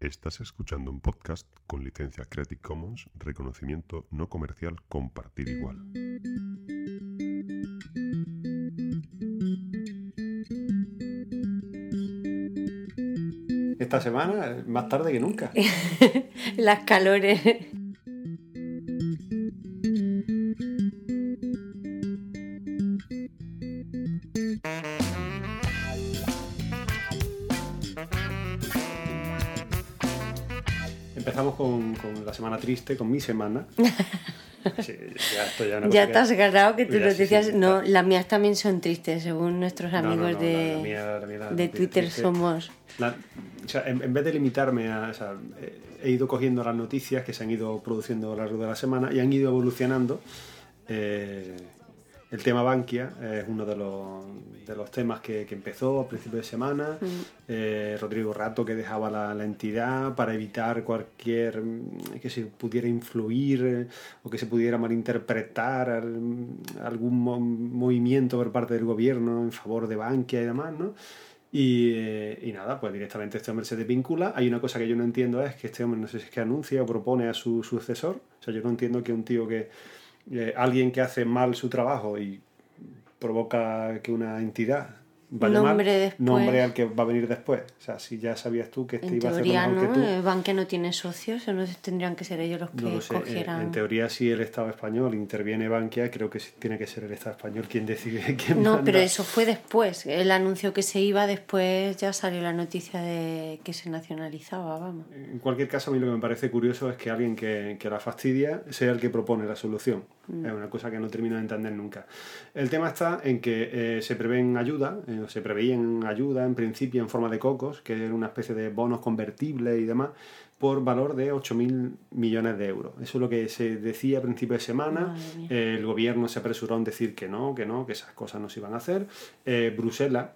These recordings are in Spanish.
Estás escuchando un podcast con licencia Creative Commons, reconocimiento no comercial, compartir igual. Esta semana, más tarde que nunca. Las calores. Triste, con mi semana. Sí, ya esto ya, cosa Ya te has ganado que tus Mira, sí, sí, noticias. no, las mías también son tristes, según nuestros No, no, amigos no, de, la- la mía- la mía- la de Twitter triste. somos. O sea, en, en vez de limitarme a. o sea, eh, he ido cogiendo las noticias que se han ido produciendo a lo largo de la semana y han ido evolucionando. Eh, el tema Bankia es uno de los, de los temas que, que empezó a principio de semana. Eh, Rodrigo Rato que dejaba la, la entidad para evitar cualquier mm, que se pudiera influir eh, o que se pudiera malinterpretar al- algún mo- movimiento por parte del gobierno en favor de Bankia y demás, ¿no? Y, eh, y nada, pues directamente este hombre se desvincula. Hay una cosa que yo no entiendo es que este hombre no sé si es que anuncia o propone a su sucesor. O sea, yo no entiendo que un tío que... eh, alguien que hace mal su trabajo y provoca que una entidad Nombre mal, después. nombre al que va a venir después. O sea, si ya sabías tú que este En iba a teoría, mejor ¿no? que tú. El banque no tiene socios, o no tendrían que ser ellos los que No lo sé, en- cogieran. en teoría si el Estado español interviene Bankia, creo que tiene que ser el Estado español quien decide quién No, manda. pero eso fue después. Él anunció que se iba, después ya salió la noticia de que se nacionalizaba, vamos. En cualquier caso, a mí lo que me parece curioso es que alguien que, que la fastidia sea el que propone la solución. Es una cosa que no termino de entender nunca. El tema está en que eh, se prevén ayuda, eh, se preveían ayuda en principio en forma de cocos, que era una especie de bonos convertibles y demás, por valor de 8.000 millones de euros. Eso es lo que se decía a principio de semana. Eh, el gobierno se apresuró en decir que no, que no, que esas cosas no se iban a hacer. Eh, Bruselas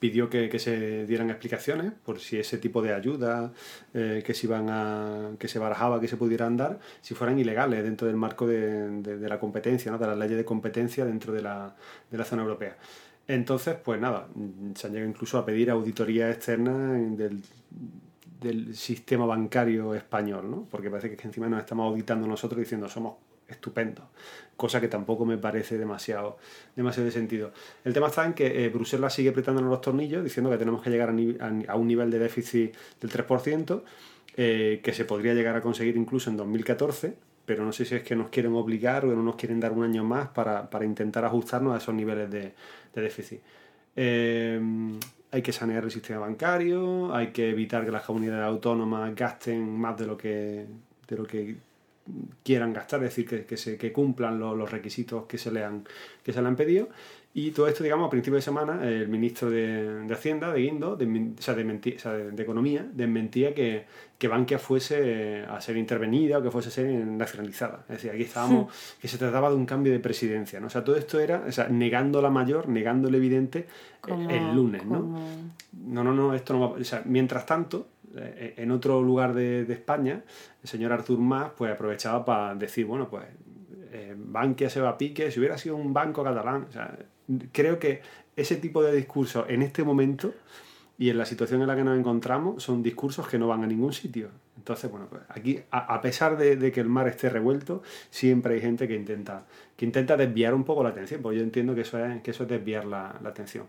pidió que, se dieran explicaciones por si ese tipo de ayuda eh, que se iban a que se barajaba que se pudieran dar si fueran ilegales dentro del marco de, la competencia ¿no? de las leyes de competencia dentro de la, de la zona europea entonces pues nada se han llegado incluso a pedir auditoría externa del, del sistema bancario español ¿no? porque parece que encima nos estamos auditando nosotros diciendo somos estupendos cosa que tampoco me parece demasiado, demasiado de sentido. El tema está en que eh, Bruselas sigue apretándonos los tornillos diciendo que tenemos que llegar a, un nivel de déficit del 3%, eh, que se podría llegar a conseguir incluso en 2014, pero no sé si es que nos quieren obligar o no nos quieren dar un año más para, para intentar ajustarnos a esos niveles de, de déficit. Eh, hay que sanear el sistema bancario, hay que evitar que las comunidades autónomas gasten más de lo que, de lo que quieran gastar, es decir, que, que se, que cumplan lo- los requisitos que se, le han, que se le han pedido. Y todo esto, digamos, a principio de semana, el ministro de, de Hacienda, de Guindo, desmin- o sea, de, o sea, de- de Economía, desmentía que, que Bankia fuese a ser intervenida o que fuese a ser nacionalizada. Es decir, aquí estábamos, que se trataba de un cambio de presidencia. ¿no? O sea, todo esto era, o sea, negando la mayor, negando el evidente eh, Como- el lunes, ¿no? como- No, no, no, esto no va. O sea, mientras tanto, en otro lugar de, España, el señor Artur Mas pues aprovechaba para decir, bueno, pues eh, Bankia se va a pique, si hubiera sido un banco catalán. Creo que ese tipo de discursos en este momento y en la situación en la que nos encontramos son discursos que no van a ningún sitio. Entonces, bueno, pues aquí, a, pesar de, que el mar esté revuelto, siempre hay gente que intenta, que intenta desviar un poco la atención, pues yo entiendo que eso es, que eso es desviar la atención.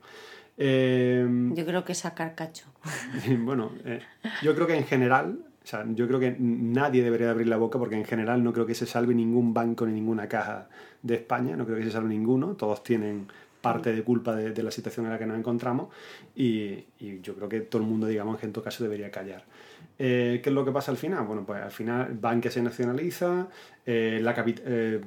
Eh, Yo creo que sacar cacho. bueno, eh, yo creo que en general, o sea, yo creo que nadie debería abrir la boca porque en general no creo que se salve ningún banco ni ninguna caja de España, no creo que se salve ninguno, todos tienen parte de culpa de, de la situación en la que nos encontramos y, y yo creo que todo el mundo, digamos, que en todo caso debería callar. Eh, ¿Qué es lo que pasa al final? Bueno, pues al final Bankia se nacionaliza, eh, la capi- eh,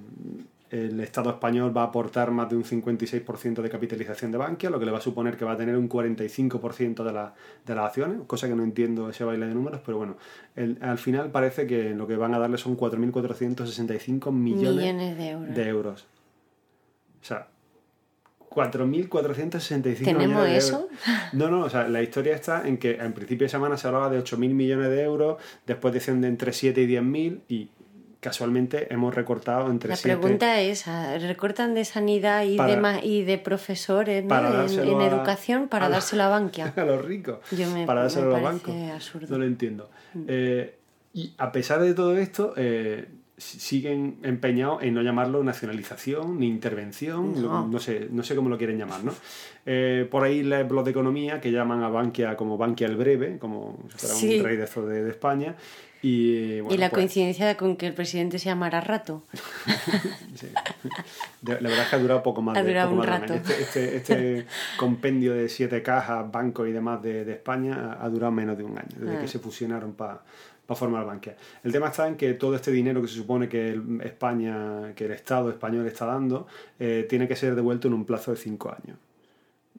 el Estado español va a aportar más de un 56% de capitalización de Bankia, lo que le va a suponer que va a tener un 45% de, la- de las acciones, cosa que no entiendo ese baile de números, pero bueno, el- al final parece que lo que van a darle son 4.465 millones, Millones de euros. de euros. O sea, 4.465 ¿Tenemos millones de eso? euros. No, no, o sea, la historia está en que en principio de semana se hablaba de 8.000 millones de euros, después decían de entre 7 y 10.000 y casualmente hemos recortado entre La siete- pregunta es, ¿ah, ¿recortan de sanidad y, Para- de, y de profesores en, dárselo en a- educación para a dárselo a Bankia? a los ricos Yo me- para dárselo me a los bancos. absurdo. No lo entiendo. Eh, y a pesar de todo esto, eh, siguen empeñados en no llamarlo nacionalización ni intervención, No. no, sé, no sé cómo lo quieren llamar, ¿no? Eh, por ahí blogs de economía que llaman a Bankia como Bankia el breve, como si fuera Sí. un rey de, de, de España. Y, bueno, y la pues, coincidencia con que el presidente se llamara Rato. Sí. La verdad es que ha durado poco más Ha de, durado poco un más rato. Este, este, este compendio de siete cajas, bancos y demás de, de España ha, ha durado menos de un año, desde Ah. que se fusionaron para formar Bankia. El tema está en que todo este dinero que se supone que el- España, que el Estado español está dando, eh, tiene que ser devuelto en un plazo de cinco años.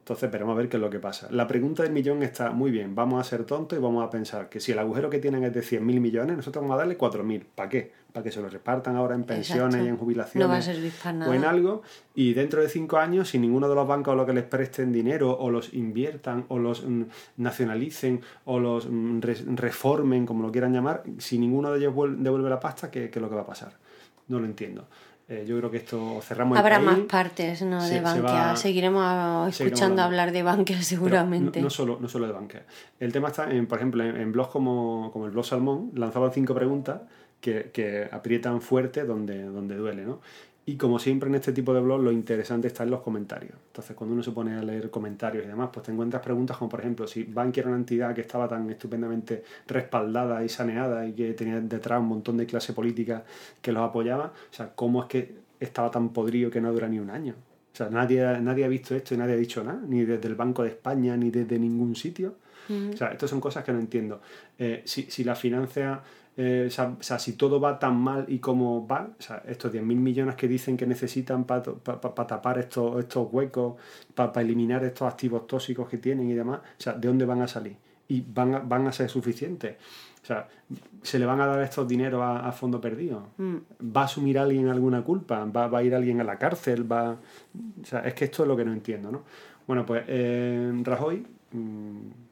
Entonces veremos a ver qué es lo que pasa. La pregunta del millón está muy bien. Vamos a ser tontos y vamos a pensar que si el agujero que tienen es de 100.000 millones, nosotros vamos a darle 4.000. ¿Para qué? Para que se lo repartan ahora en pensiones Exacto. y en jubilaciones No va a servir para o en algo. Y dentro de cinco años, si ninguno de los bancos a los que les presten dinero o los inviertan o los mm, nacionalicen o los mm, re- reformen, como lo quieran llamar, si ninguno de ellos vuel- devuelve la pasta, ¿qué, qué es lo que va a pasar? No lo entiendo. Eh, yo creo que esto cerramos el Habrá país. más partes ¿no? de se Bankia. va- Seguiremos escuchando hablar de Bankia seguramente. No, no solo, no solo de banca. El tema está, en, por ejemplo, en, en blogs como, como el blog Salmón, lanzaban cinco preguntas que, que aprietan fuerte donde, donde duele, ¿no? Y como siempre en este tipo de blogs, lo interesante está en los comentarios. Entonces, cuando uno se pone a leer comentarios y demás, pues te encuentras preguntas como, por ejemplo, si Bankia era una entidad que estaba tan estupendamente respaldada y saneada y que tenía detrás un montón de clase política que los apoyaba, o sea, ¿cómo es que estaba tan podrido que no dura ni un año? O sea, nadie, nadie ha visto esto y nadie ha dicho nada, ni desde el Banco de España, ni desde ningún sitio. O sea, estas son cosas que no entiendo. Eh, si, si la financia, eh, o, sea, o sea, si todo va tan mal y como va, o sea, estos 10.000 millones que dicen que necesitan para tapar estos, estos huecos, para eliminar estos activos tóxicos que tienen y demás, o sea, ¿de dónde van a salir? Y van a, van a ser suficientes. O sea, ¿se le van a dar estos dineros a, a fondo perdido? ¿Va a asumir alguien alguna culpa? ¿Va, ¿Va a ir alguien a la cárcel? ¿Va... O sea, es que esto es lo que no entiendo, ¿no? Bueno, pues eh, Rajoy, mm,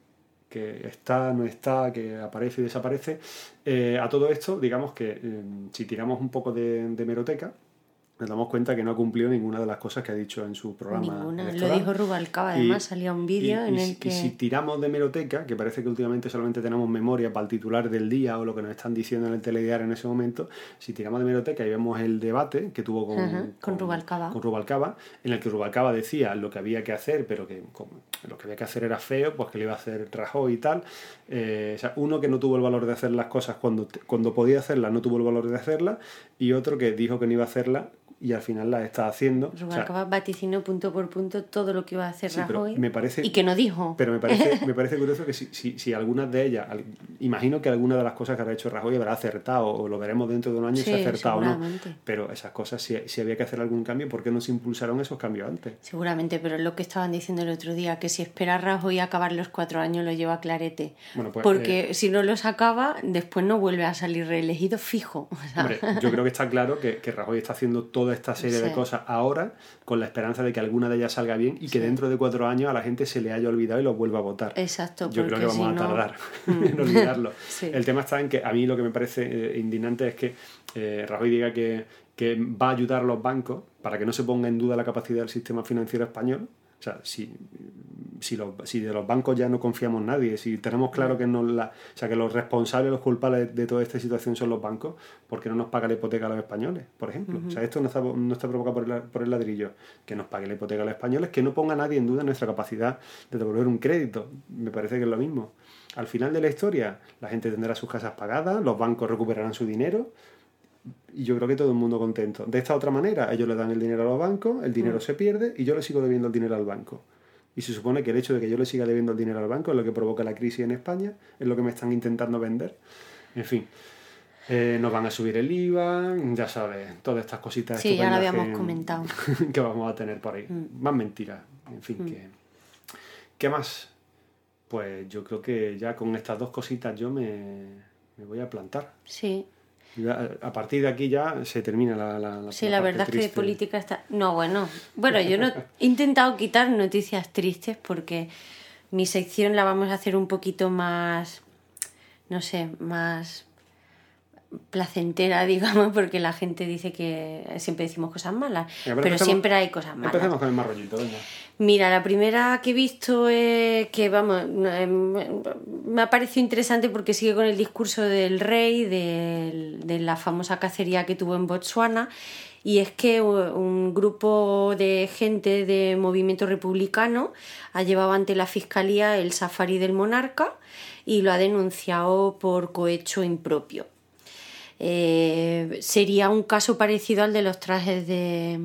que está, no está, que aparece y desaparece, eh, a todo esto, digamos que eh, si tiramos un poco de, de meroteca, nos damos cuenta que no ha cumplido ninguna de las cosas que ha dicho en su programa. Ninguna. Lo dijo Rubalcaba. Y- Además, salía un vídeo en y el que. Y si tiramos de meroteca, que parece que últimamente solamente tenemos memoria para el titular del día o lo que nos están diciendo en el telediario en ese momento, si tiramos de meroteca y vemos el debate que tuvo con, Ajá, con Rubalcaba. con Rubalcaba, en el que Rubalcaba decía lo que había que hacer, pero que como lo que había que hacer era feo, pues que le iba a hacer Rajoy y tal. Eh, o sea, uno que no tuvo el valor de hacer las cosas cuando, cuando podía hacerlas, no tuvo el valor de hacerlas, y otro que dijo que no iba a hacerlas y al final las está haciendo. O sea, Rubalcaba vaticinó punto por punto todo lo que iba a hacer Sí, Rajoy. me parece- Y que no dijo. Pero me parece, me parece curioso que si, si, si algunas de ellas, al- imagino que algunas de las cosas que habrá hecho Rajoy habrá acertado, o lo veremos dentro de un año si ha acertado o no. Pero esas cosas, si, si había que hacer algún cambio, ¿por qué no se impulsaron esos cambios antes? Seguramente, pero es lo que estaban diciendo el otro día, que si espera Rajoy a acabar los cuatro años lo lleva a clarete. Bueno, pues, Porque si no los acaba, después no vuelve a salir reelegido fijo. O sea, Hombre, yo creo que está claro que, que Rajoy está haciendo toda esta serie de cosas ahora con la esperanza de que alguna de ellas salga bien y que dentro de cuatro años a la gente se le haya olvidado y lo vuelva a votar. Exacto, Yo creo que vamos si a no- tardar en olvidarlo. Sí. El tema está en que a mí lo que me parece eh, indignante es que eh, Rajoy diga que, que va a ayudar a los bancos para que no se ponga en duda la capacidad del sistema financiero español. O sea, si, si, los- si de los bancos ya no confiamos nadie, si tenemos claro que, no la, o sea, que los responsables, los culpables de toda esta situación son los bancos, ¿por qué no nos paga la hipoteca a los españoles, por ejemplo? O sea, esto no está, no está provocado por el, por el ladrillo. Que nos pague la hipoteca a los españoles, que no ponga nadie en duda nuestra capacidad de devolver un crédito. Me parece que es lo mismo. Al final de la historia, la gente tendrá sus casas pagadas, los bancos recuperarán su dinero, y yo creo que todo el mundo contento. De esta otra manera, ellos le dan el dinero a los bancos, el dinero se pierde y yo le sigo debiendo el dinero al banco. Y se supone que el hecho de que yo le siga debiendo el dinero al banco es lo que provoca la crisis en España, es lo que me están intentando vender. En fin, eh, nos van a subir el IVA, ya sabes, todas estas cositas. Sí, ya lo habíamos que- comentado. que vamos a tener por ahí. Más mentiras. En fin, que... ¿qué más? Pues yo creo que ya con estas dos cositas yo me, me voy a plantar. Sí, a partir de aquí ya se termina la, la, la- sí, la parte verdad es que de política está... No, bueno, bueno, yo no he intentado quitar noticias tristes porque mi sección la vamos a hacer un poquito más, no sé, más placentera, digamos, porque la gente dice que siempre decimos cosas malas, pero, siempre hay cosas malas. Empecemos con el más rollito, venga. Mira, la primera que he visto es que, vamos, eh, me ha parecido interesante porque sigue con el discurso del rey, del- de, la famosa cacería que tuvo en Botswana, y es que un grupo de gente de movimiento republicano ha llevado ante la fiscalía el safari del monarca y lo ha denunciado por cohecho impropio. Eh, sería un caso parecido al de los trajes de,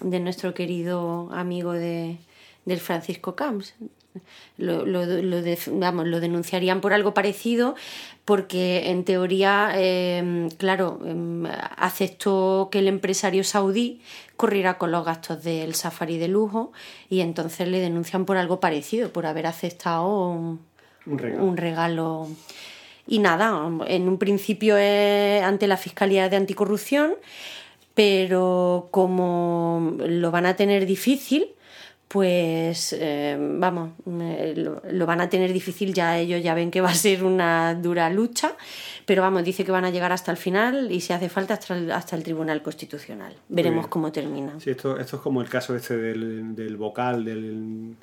de nuestro querido amigo de, del Francisco Camps. Lo, lo- lo de- vamos, lo denunciarían por algo parecido porque en teoría, eh, claro, em, aceptó que el empresario saudí corriera con los gastos del safari de lujo y entonces le denuncian por algo parecido, por haber aceptado un, Un regalo. un regalo. Y nada, en un principio es ante la Fiscalía de Anticorrupción, pero como lo van a tener difícil, pues eh, vamos, eh, lo, lo van a tener difícil, ya ellos ya ven que va a ser una dura lucha, pero vamos, dice que van a llegar hasta el final y si hace falta hasta el, hasta el Tribunal Constitucional. Veremos cómo termina. Sí, esto, esto es como el caso este del, del vocal, del,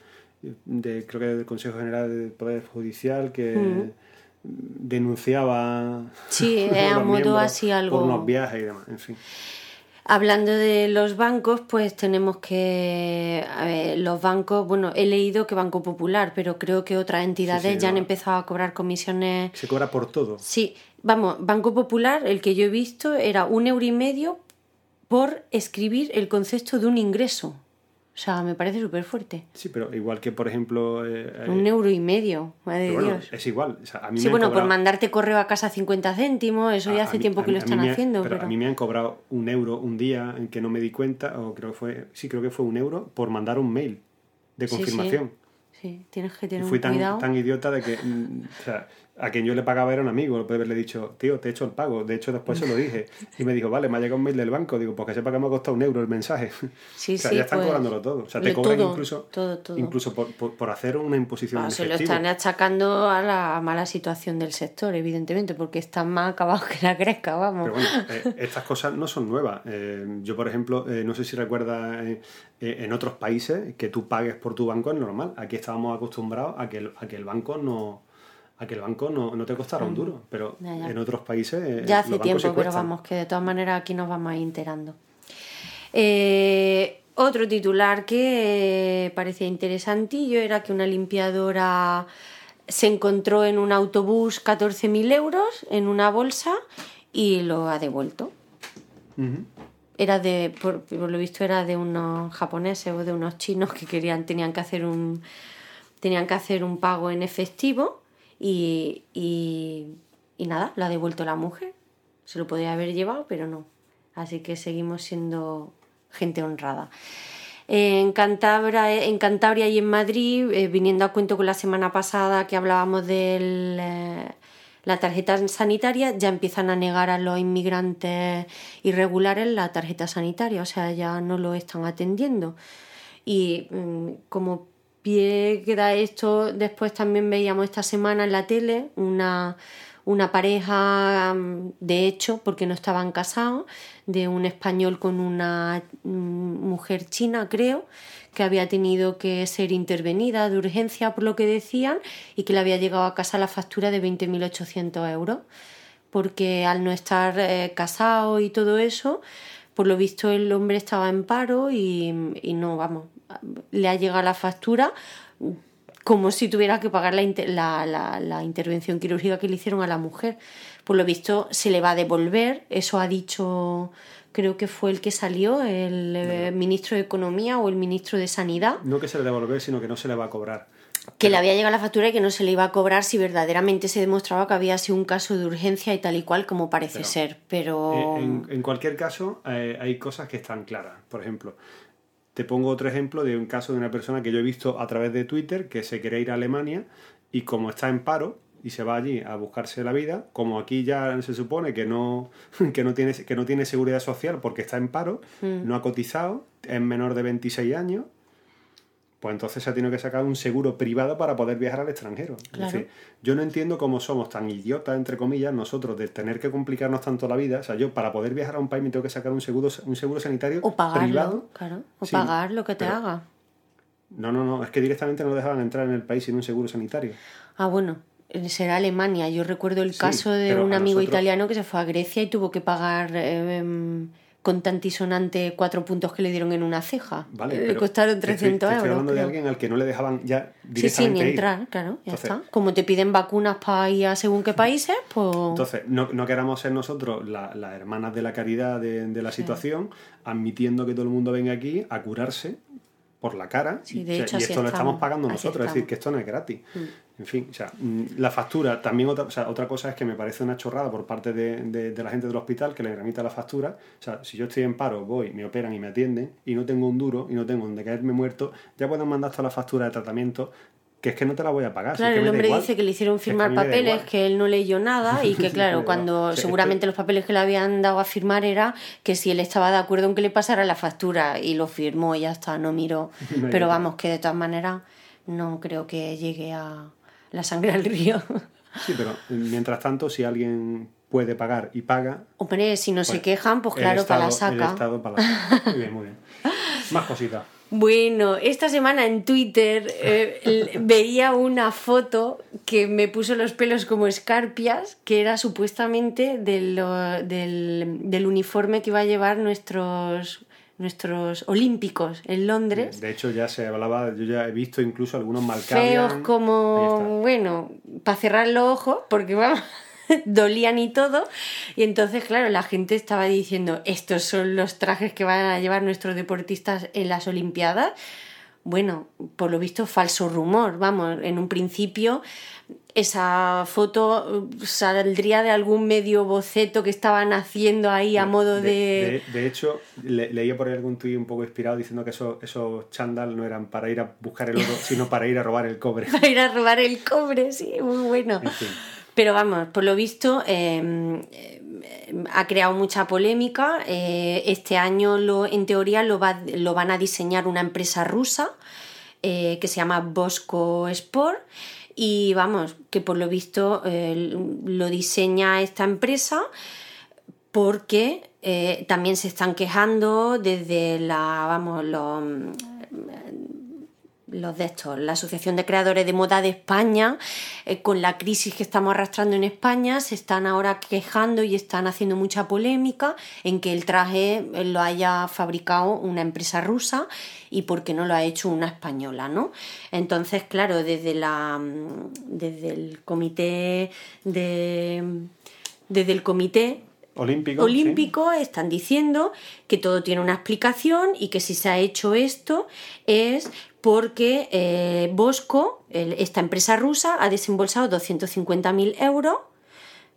de, creo que del Consejo General del Poder Judicial, que denunciaba Sí, a modo así algo- por unos viajes y demás, en fin. Hablando de los bancos, pues tenemos que a ver, los bancos, bueno, he leído que Banco Popular, pero creo que otras entidades Sí, sí, ya han empezado a cobrar comisiones. Se cobra por todo. Sí, vamos, Banco Popular, el que yo he visto era un euro y medio por escribir el concepto de un ingreso. O sea, me parece súper fuerte. Sí, pero igual que, por ejemplo... eh, eh, Un euro y medio, madre pero de bueno, Dios. es igual. o sea, a mí Sí, me bueno, por mandarte correo a casa 50 céntimos, eso a- ya hace mí- tiempo que mí- lo están haciendo. Pero, Pero, a mí me han cobrado un euro un día en que no me di cuenta, o creo que fue... Sí, creo que fue un euro por mandar un mail de Sí, sí. confirmación. Sí, tienes que Y tener fui un tan, cuidado. tan idiota de que, mm, o sea, a quien yo le pagaba era un amigo, puede haberle dicho, tío, te he hecho el pago. De hecho, después se lo dije. Y me dijo, vale, me ha llegado un mail del banco. Digo, pues que sepa que me ha costado un euro el mensaje. Sí, o sea, sí, ya están pues, cobrándolo todo. O sea, te cobran todo, incluso, todo, todo. incluso por, por, por hacer una imposición Ah, se lo están achacando a la mala situación del sector, evidentemente, porque están más acabados que la gresca, vamos. Pero bueno, eh, estas cosas no son nuevas. Eh, yo, por ejemplo, eh, no sé si recuerdas en otros países que tú pagues por tu banco es normal. Aquí estábamos acostumbrados a que el, a que el banco no a que el banco no, no te costara un duro, pero Mm. Ya, ya. en otros países eh, ya hace tiempo, pero cuestan. vamos, que de todas maneras aquí nos vamos a ir enterando. Eh, otro titular que eh, parecía interesantillo era que una limpiadora se encontró en un autobús 14.000 euros en una bolsa y lo ha devuelto. Era de por, por lo visto era de unos japoneses o de unos chinos que querían tenían que hacer un tenían que hacer un pago en efectivo y, y, nada lo ha devuelto la mujer. Se lo podía haber llevado pero no. Así que seguimos siendo gente honrada. En Cantabria, y en Madrid, eh, viniendo a cuento con la semana pasada que hablábamos de la tarjeta sanitaria, ya empiezan a negar a los inmigrantes irregulares la tarjeta sanitaria, o sea, ya no lo están atendiendo. Y mm, como pie que da esto, después también veíamos esta semana en la tele una, una pareja mm, de hecho, porque no estaban casados, de un español con una mm, mujer china, creo, que había tenido que ser intervenida de urgencia por lo que decían y que le había llegado a casa la factura de 20.800 euros. Porque al no estar eh, casado y todo eso, por lo visto el hombre estaba en paro y, y no, vamos, le ha llegado la factura como si tuviera que pagar la, inter- la, la- la intervención quirúrgica que le hicieron a la mujer. Por lo visto se le va a devolver, eso ha dicho, creo que fue el que salió, el eh, ministro de Economía o el ministro de Sanidad No que se le devolver, sino que no se le va a cobrar. Que le había llegado la factura y que no se le iba a cobrar si verdaderamente se demostraba que había sido un caso de urgencia y tal y cual como parece Pero, ser. Pero Eh, en, en cualquier caso, eh, hay cosas que están claras. Por ejemplo, te pongo otro ejemplo de un caso de una persona que yo he visto a través de Twitter que se quiere ir a Alemania y como está en paro y se va allí a buscarse la vida, como aquí ya se supone que no, que no, tiene, que no tiene seguridad social porque está en paro, Mm. no ha cotizado, es menor de 26 años, pues entonces se ha tenido que sacar un seguro privado para poder viajar al extranjero. Claro. Es decir, yo no entiendo cómo somos tan idiotas, entre comillas, nosotros, de tener que complicarnos tanto la vida. O sea, yo para poder viajar a un país me tengo que sacar un seguro, un seguro sanitario O pagarlo, privado. claro. O pagar lo que te pero- haga. No, no, no, es que directamente no dejaban entrar en el país sin un seguro sanitario. Ah, bueno, será Alemania. Yo recuerdo el Sí, caso de un amigo nosotros- italiano que se fue a Grecia y tuvo que pagar eh, em, con tantisonante cuatro puntos que le dieron en una ceja. Vale, le pero costaron te estoy- 300 te estoy euros. hablando de alguien al que no le dejaban ya Sí, sí, directamente ni ir. entrar, claro, ya Entonces- está. Como te piden vacunas para ir a según qué países, pues... Entonces, no, no queramos ser nosotros la- las hermanas de la caridad de, de la situación, admitiendo que todo el mundo venga aquí a curarse por la cara. Sí, y, o sea, esto lo estamos estamos, pagando nosotros, es decir, que esto no es gratis. En fin, o sea, mm, la factura, también otra, o sea, otra cosa es que me parece una chorrada por parte de, de- de la gente del hospital que le remita la factura. O sea, si yo estoy en paro, voy, me operan y me atienden y no tengo un duro y no tengo donde caerme muerto, ya pueden mandar toda la factura de tratamiento, que es que no te la voy a pagar. si es Claro, que el hombre igual. dice que le hicieron es que firmar papeles, que él no leyó nada y que, claro, cuando O sea, seguramente los papeles que le habían dado a firmar era que si él estaba de acuerdo en que le pasara la factura y lo firmó y ya está, no miró. No Pero vamos, que de todas maneras no creo que llegue a la sangre al río. Sí, pero mientras tanto, si alguien puede pagar y paga, Hombre, si no se Pues, quejan, pues claro, para la Estado- El saca. Estado para la saca. Muy bien, muy bien. Más cositas. Bueno, esta semana en Twitter eh, veía una foto que me puso los pelos como escarpias, que era supuestamente de lo- del, del uniforme que iba a llevar nuestros, nuestros olímpicos en Londres. De hecho, ya se hablaba, yo ya he visto incluso algunos Feos Malkavian. como, bueno, para cerrar los ojos, porque vamos, dolían y todo. Y entonces, claro, la gente estaba diciendo, estos son los trajes que van a llevar nuestros deportistas en las Olimpiadas. Bueno, por lo visto, falso rumor. Vamos, en un principio esa foto saldría de algún medio boceto que estaban haciendo ahí a modo de... De, de hecho, le- leía por ahí algún tuit un poco inspirado diciendo que esos, esos chándal no eran para ir a buscar el oro, sino para ir a robar el cobre. para ir a robar el cobre, sí, muy bueno. En fin. Pero vamos, por lo visto eh, ha creado mucha polémica. Eh, este año, lo, en teoría, lo, va- lo van a diseñar una empresa rusa eh, que se llama Bosco Sport. Y vamos, que por lo visto eh, lo diseña esta empresa porque también se están quejando desde la, vamos, los, los de estos, la Asociación de Creadores de Moda de España, eh, con la crisis que estamos arrastrando en España, se están ahora quejando y están haciendo mucha polémica en que el traje eh, lo haya fabricado una empresa rusa y por qué no lo ha hecho una española, ¿no? Entonces, claro, desde la mm, desde el comité de desde el comité Olímpico. sí. olímpico están diciendo que todo tiene una explicación y que si se ha hecho esto es porque eh, Bosco, esta empresa rusa, ha desembolsado 250.000 euros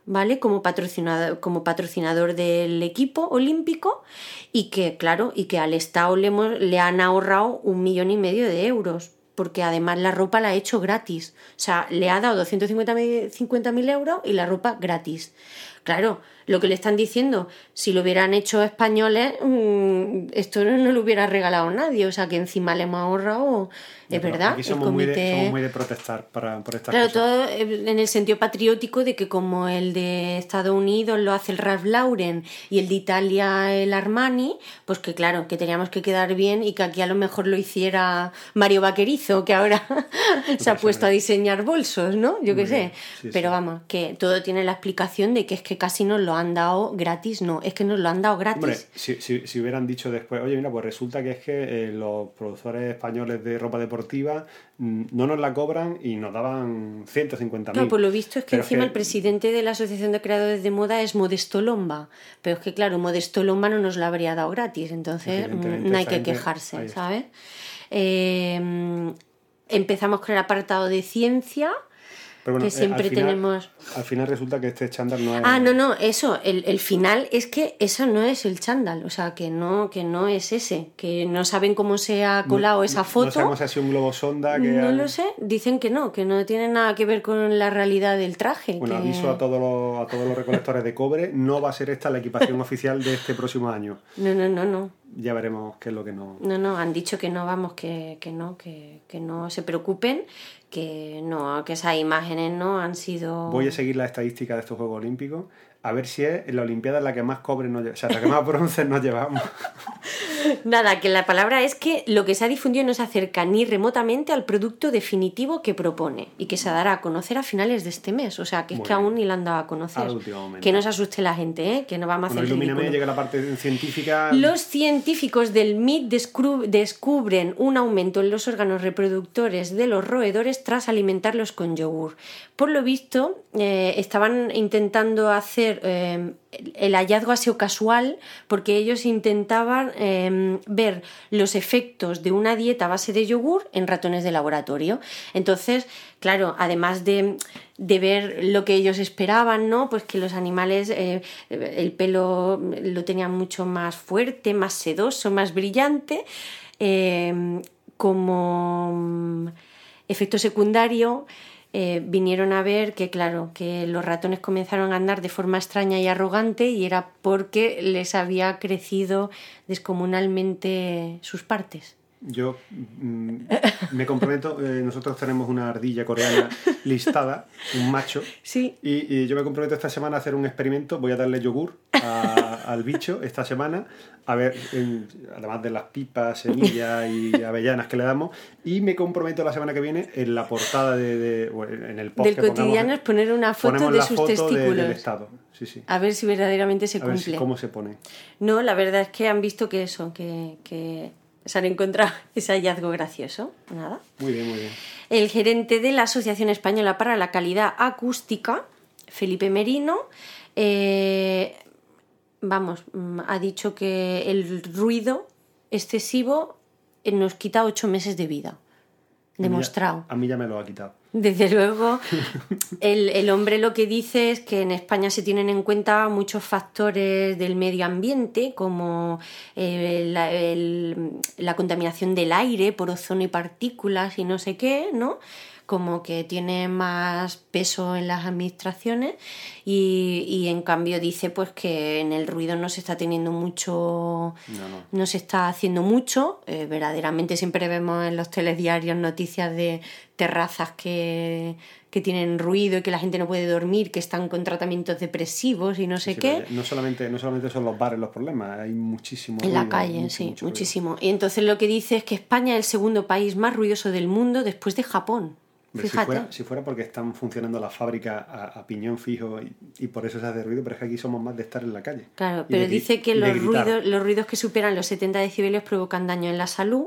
¿vale? Como patrocinador, como patrocinador del equipo olímpico y que, claro, y que al Estado le, le han ahorrado un millón y medio de euros, porque además la ropa la ha hecho gratis. O sea, le ha dado 250.000 50.000 euros y la ropa gratis. Claro, lo que le están diciendo, si lo hubieran hecho españoles, mm, esto no, no lo hubiera regalado nadie. O sea, que encima le hemos ahorrado, es Pero verdad, Aquí el somos, muy de, comité- somos muy de protestar para, por estas Claro, cosas. todo eh, en el sentido patriótico de que como el de Estados Unidos lo hace el Ralph Lauren y el de Italia el Armani, pues que claro, que teníamos que quedar bien y que aquí a lo mejor lo hiciera Mario Vaquerizo, que ahora se ha puesto a diseñar bolsos, ¿no? Yo qué sé. sí, Pero sí. vamos, que todo tiene la explicación de que es que casi nos lo han dado gratis, no, es que nos lo han dado gratis. Hombre, si, si, si hubieran dicho después, oye, mira, pues resulta que es que eh, los productores españoles de ropa deportiva mm, no nos la cobran y nos daban 150.000. Claro, por lo visto es que Pero encima el presidente de la Asociación de Creadores de Moda es Modesto Lomba. Pero es que, claro, Modesto Lomba no nos lo habría dado gratis, entonces mm, no hay que quejarse. ¿sabes? Eh, mm, empezamos con el apartado de ciencia, Pero bueno, que eh, siempre al final- tenemos... Al final resulta que este chándal no es... Ah, no, no, eso, el, el final es que eso no es el chándal, o sea, que no, que no es ese, que no saben cómo se ha colado esa foto. No sabemos si ha sido un globo sonda que... No han- lo sé, dicen que no, que no tiene nada que ver con la realidad del traje. Bueno, que- aviso a todos, los, a todos los recolectores de cobre, no va a ser esta la equipación oficial de este próximo año. No, no, no, no. Ya veremos qué es lo que no. No, no, han dicho que no, vamos, que, que no, que, que no se preocupen, que no, que esas imágenes no han sido. Voy a seguir la estadística de estos Juegos Olímpicos, a ver si es en la Olimpiada la que más cobre nos lle- o sea, la que más bronce nos llevamos. Nada, que la palabra es que lo que se ha difundido no se acerca ni remotamente al producto definitivo que propone y que se dará a conocer a finales de este mes. O sea, que es Muy que bien. aún ni la han dado a conocer. Que no se asuste la gente, ¿eh? que no vamos a hacer llega la parte científica. Los científicos del MIT descubren un aumento en los órganos reproductores de los roedores tras alimentarlos con yogur. Por lo visto, eh, estaban intentando hacer eh, el hallazgo ha sido casual porque ellos intentaban eh, ver los efectos de una dieta a base de yogur en ratones de laboratorio. Entonces, claro, además de, de ver lo que ellos esperaban, ¿no? Pues que los animales, eh, el pelo lo tenían mucho más fuerte, más sedoso, más brillante. como efecto secundario, eh, vinieron a ver que, claro, que los ratones comenzaron a andar de forma extraña y arrogante y era porque les había crecido descomunalmente sus partes. Yo mm, me comprometo, eh, nosotros tenemos una ardilla coreana listada, un macho, Sí, y, y yo me comprometo esta semana a hacer un experimento. Voy a darle yogur a- al bicho esta semana, a ver, en- además de las pipas, semillas y avellanas que le damos, y me comprometo la semana que viene en la portada de, en el post del cotidiano es poner una foto de sus foto de- testículos. del estado. Sí, sí. A ver si verdaderamente se A ver si- cumple. cómo se pone. No, la verdad es que han visto que eso, que, que se han encontrado ese hallazgo gracioso. Nada. Muy bien, muy bien. El gerente de la Asociación Española para la Calidad Acústica, Felipe Merino, eh, vamos, mm, ha dicho que el ruido excesivo eh, nos quita ocho meses de vida. Demostrado. A mí ya me lo ha quitado. Desde luego, el, el hombre lo que dice es que en España se tienen en cuenta muchos factores del medio ambiente, como eh, la, el- la contaminación del aire por ozono y partículas y no sé qué, ¿no? Como que tiene más peso en las administraciones y, y en cambio dice pues que en el ruido no se está teniendo mucho No, no. no se está haciendo mucho. eh, verdaderamente siempre vemos en los telediarios noticias de terrazas que, que tienen ruido y que la gente no puede dormir, que están con tratamientos depresivos y no sé Sí, qué. No solamente, no solamente son los bares los problemas, hay muchísimo En la calle, mucho, sí, mucho ruido. muchísimo. Y entonces lo que dice es que España es el segundo país más ruidoso del mundo después de Japón. Si Fíjate. fuera, si fuera porque están funcionando las fábricas a, a piñón fijo y, y por eso se hace ruido, pero es que aquí somos más de estar en la calle. Claro, pero de dice que los ruidos, los ruidos que superan los 70 decibelios provocan daño en la salud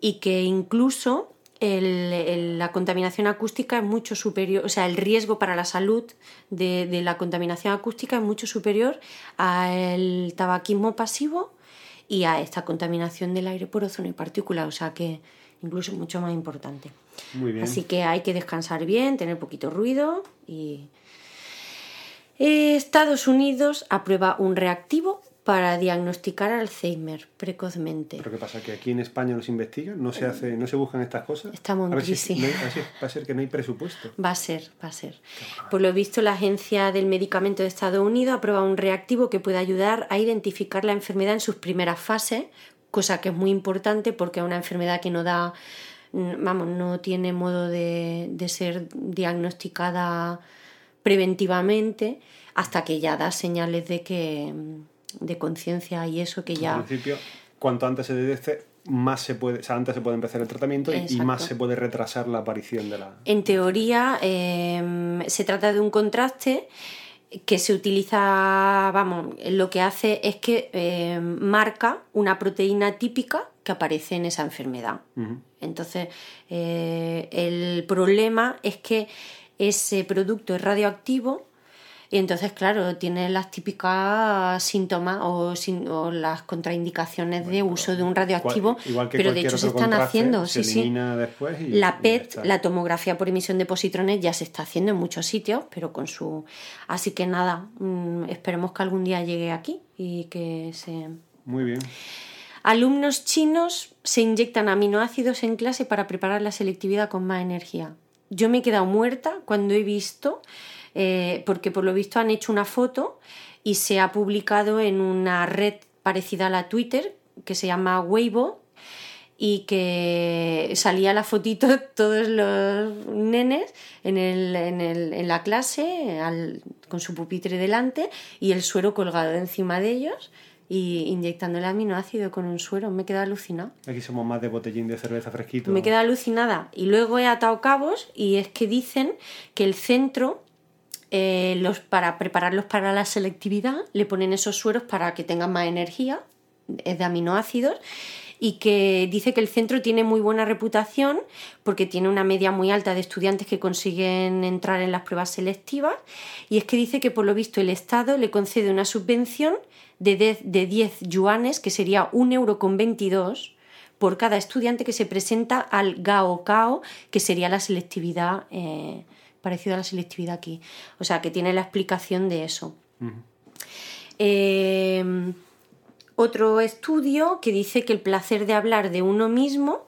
y que incluso el- el- la contaminación acústica es mucho superior, o sea, el riesgo para la salud de, de la contaminación acústica es mucho superior al tabaquismo pasivo y a esta contaminación del aire por ozono y partículas, o sea que incluso mucho más importante. Muy bien. Así que hay que descansar bien, tener poquito ruido y... Eh, Estados Unidos aprueba un reactivo para diagnosticar Alzheimer precozmente. Pero ¿qué pasa? ¿Que aquí en España no se investiga? ¿No se, hace, no se buscan estas cosas? Estamos en si crisis. no hay- a ver si va a ser que no hay presupuesto. Va a ser, va a ser. Por lo visto, la Agencia del Medicamento de Estados Unidos aprueba un reactivo que puede ayudar a identificar la enfermedad en sus primeras fases, cosa que es muy importante porque es una enfermedad que no da, vamos, no tiene modo de, de ser diagnosticada preventivamente hasta que ya da señales de que mm, de conciencia y eso que En ya principio, cuanto antes se detecte, más se puede, o sea, antes se puede empezar el tratamiento y- más se puede retrasar la aparición de la... En teoría, eh, se trata de un contraste que se utiliza, vamos, lo que hace es que eh, marca una proteína típica que aparece en esa enfermedad. Entonces, eh, el problema es que ese producto es radioactivo y entonces, claro, tiene las típicas síntomas o, sin- o las contraindicaciones de uso de un radioactivo, Igual- igual que pero de hecho se están haciendo, se sí, sí. elimina después y- y La PET, la tomografía por emisión de positrones, ya se está haciendo en muchos sitios, pero con su... Así que nada, mm, esperemos que algún día llegue aquí y que se... Muy bien. Alumnos chinos se inyectan aminoácidos en clase para preparar la selectividad con más energía. Yo me he quedado muerta cuando he visto, eh, porque por lo visto han hecho una foto y se ha publicado en una red parecida a la Twitter, que se llama Weibo y que salía la fotito todos los nenes en, el, en, el, en la clase al, con su pupitre delante y el suero colgado encima de ellos y inyectando el aminoácido con un suero. Me queda alucinado. Aquí somos más de botellín de cerveza fresquito. Me queda alucinada. Y luego he atado cabos y es que dicen que el centro, eh, los, para prepararlos para la selectividad, le ponen esos sueros para que tengan más energía, es de aminoácidos y que dice que el centro tiene muy buena reputación porque tiene una media muy alta de estudiantes que consiguen entrar en las pruebas selectivas y es que dice que por lo visto el Estado le concede una subvención de 10 yuanes, que sería un euro con 22 por cada estudiante que se presenta al GAO-CAO, que sería la selectividad, eh, parecido a la selectividad aquí. O sea, que tiene la explicación de eso. eh, otro estudio que dice que el placer de hablar de uno mismo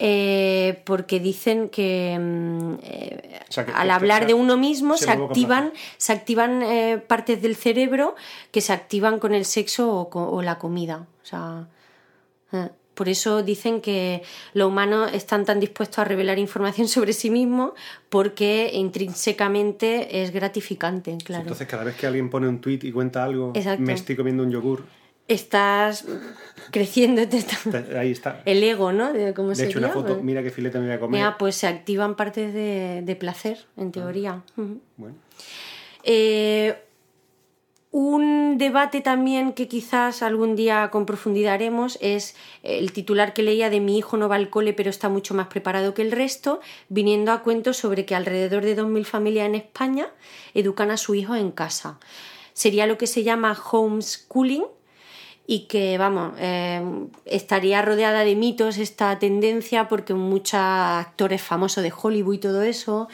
eh, porque dicen que, mm, eh, O sea, que- al hablar que- de uno mismo se activan, se activan eh, partes del cerebro que se activan con el sexo o, o la comida. O sea, por eso dicen que los humanos están tan dispuestos a revelar información sobre sí mismos porque intrínsecamente es gratificante, claro. Entonces, cada vez que alguien pone un tweet y cuenta algo, Exacto. me estoy comiendo un yogur, Estás creciendo te está- te- ahí está. el ego, ¿no? De, ¿cómo De hecho, una sería? foto, mira qué filete me voy a comer. Mira, pues se activan partes de, de placer, en teoría. Ujú. Bueno, Eh, un debate también que quizás algún día con profundidad haremos es el titular que leía de mi hijo no va al cole pero está mucho más preparado que el resto, viniendo a cuento sobre que alrededor de 2.000 familias en España educan a su hijo en casa. Sería lo que se llama homeschooling y que, vamos, eh, estaría rodeada de mitos esta tendencia porque muchos actores famosos de Hollywood y todo eso,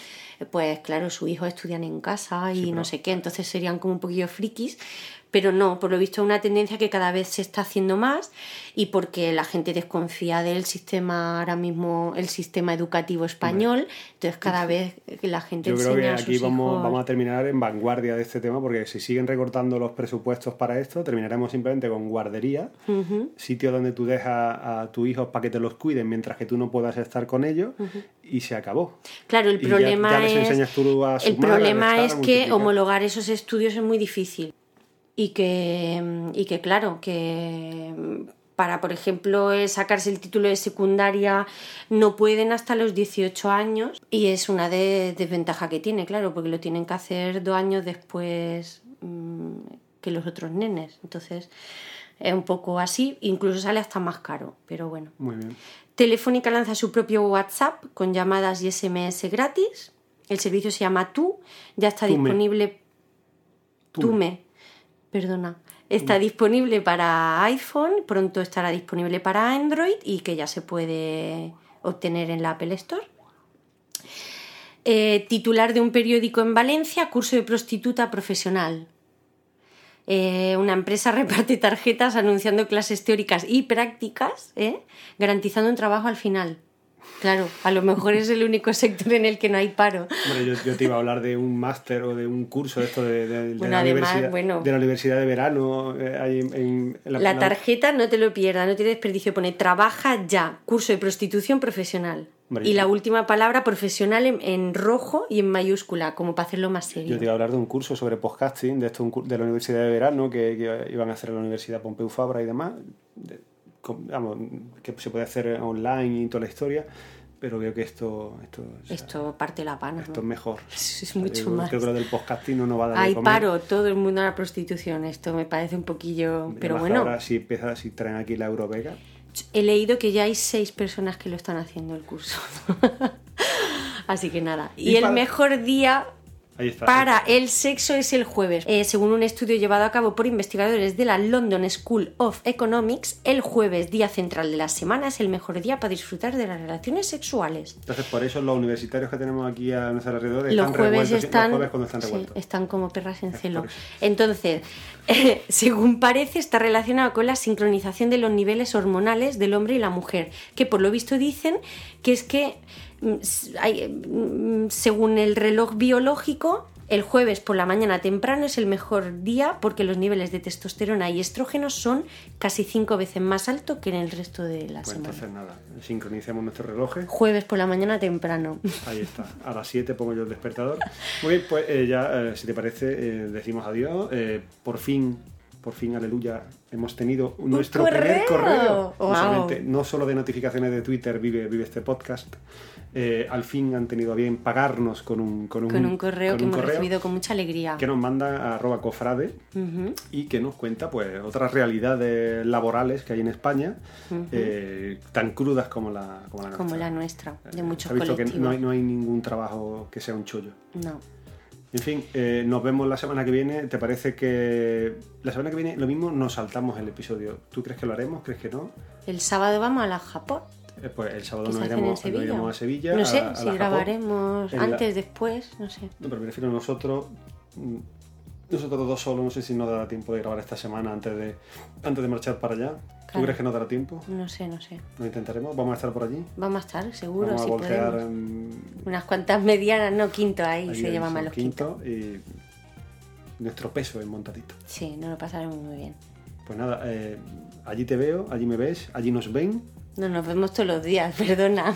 pues claro, sus hijos estudian en casa y no sé qué, entonces serían como un poquillo frikis, pero no, por lo visto es una tendencia que cada vez se está haciendo más y porque la gente desconfía del sistema ahora mismo, el sistema educativo español, entonces cada vez la gente yo creo enseña que a sus aquí vamos, hijos- vamos a terminar en vanguardia de este tema, porque si siguen recortando los presupuestos para esto, terminaremos simplemente con guardería, sitio donde tú dejas a tus hijos para que te los cuiden mientras que tú no puedas estar con ellos, y se acabó. Claro, el Y ya- problema ya les es tú a el problema es que homologar esos estudios es muy difícil y que y que claro que para por ejemplo eh, sacarse el título de secundaria no pueden hasta los 18 años y es una de- desventaja que tiene claro porque lo tienen que hacer dos años después mm, que los otros nenes entonces es un poco así incluso sale hasta más caro pero bueno Muy bien. Telefónica lanza su propio WhatsApp con llamadas y SMS gratis. El servicio se llama Tú, ya está Tume. disponible. Tume. Perdona. Está disponible para iPhone, pronto estará disponible para Android y que ya se puede obtener en la Apple Store. Eh, titular de un periódico en Valencia, curso de prostituta profesional. Eh, una empresa reparte tarjetas anunciando clases teóricas y prácticas, ¿eh? garantizando un trabajo al final. Claro, a lo mejor es el único sector en el que no hay paro. Hombre, yo, yo te iba a hablar de un máster o de un curso de esto de, de- de Bueno, la, además, universidad, bueno. de la universidad de verano. eh, ahí en, La tarjeta no te lo pierdas, no tiene desperdicio. Pone trabaja ya, curso de prostitución profesional. Hombre, y la última palabra profesional en, en rojo y en mayúscula, como para hacerlo más serio. Yo te iba a hablar de un curso sobre podcasting, de esto de la Universidad de Verano que, que iban a hacer en la Universidad Pompeu Fabra y demás. Que se puede hacer online y toda la historia, pero creo que esto, esto, o sea, Esto parte la pana. esto ¿no? es mejor. Es mucho más. Creo que lo del podcasting no va a dar Hay paro, todo el mundo a la prostitución. Esto me parece un poquillo. Pero bueno, Ahora si empieza, si traen aquí la Eurovega, he leído que ya hay seis personas que lo están haciendo el curso. Así que nada. Y, Y el para- mejor día ahí está. para el sexo es el jueves. Eh, según un estudio llevado a cabo por investigadores de la London School of Economics, el jueves, día central de la semana, es el mejor día para disfrutar de las relaciones sexuales. Entonces, por eso los universitarios que tenemos aquí a nuestro alrededor Los están jueves están, Los jueves cuando están sí, revueltos. están como perras en celo. Entonces, según parece, está relacionado con la sincronización de los niveles hormonales del hombre y la mujer, que por lo visto dicen que es que, según el reloj biológico, El jueves por la mañana temprano es el mejor día porque los niveles de testosterona y estrógenos son casi cinco veces más altos que en el resto de la Pues semana. entonces nada, sincronicemos nuestros relojes. Jueves por la mañana temprano. Ahí está, a las 7 pongo yo el despertador. Muy bien, pues eh, ya, eh, si te parece, eh, decimos adiós. Eh, por fin, por fin, aleluya, hemos tenido nuestro primer correo! No, solo de notificaciones de Twitter vive, vive este podcast. Eh, al fin han tenido a bien pagarnos con un, con un, Con un correo con que un hemos correo recibido con mucha alegría. que nos manda a arroba cofrade y que nos cuenta pues otras realidades laborales que hay en España eh, tan crudas como la, como la nuestra. Como la nuestra, de muchos visto que colectivos. no hay, no hay ningún trabajo que sea un chollo. No. En fin, eh, nos vemos la semana que viene. ¿Te parece que la semana que viene lo mismo nos saltamos el episodio? ¿Tú crees que lo haremos? ¿Crees que no? El sábado vamos a la Japón. Eh, pues el sábado nos iremos, nos Sevilla. iremos a Sevilla. No sé a- a si la Japón. grabaremos En la- antes, después, no sé. No, pero me refiero a nosotros. mm, Nosotros dos solos, no sé si nos dará tiempo de grabar esta semana antes de, antes de marchar para allá. ¿Tú Claro. crees que nos dará tiempo? No sé, no sé. Lo intentaremos. Vamos a estar por allí. Vamos a estar, seguro, Vamos a si voltear podemos. en, Unas cuantas medianas, no quinto ahí, allí se en llaman San más los quintos. Quinto y nuestro peso en montadito. Sí, nos lo pasaremos muy bien. Pues nada, eh, allí te veo, allí me ves, allí nos ven. No nos vemos todos los días, perdona.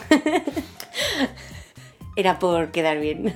Era por quedar bien.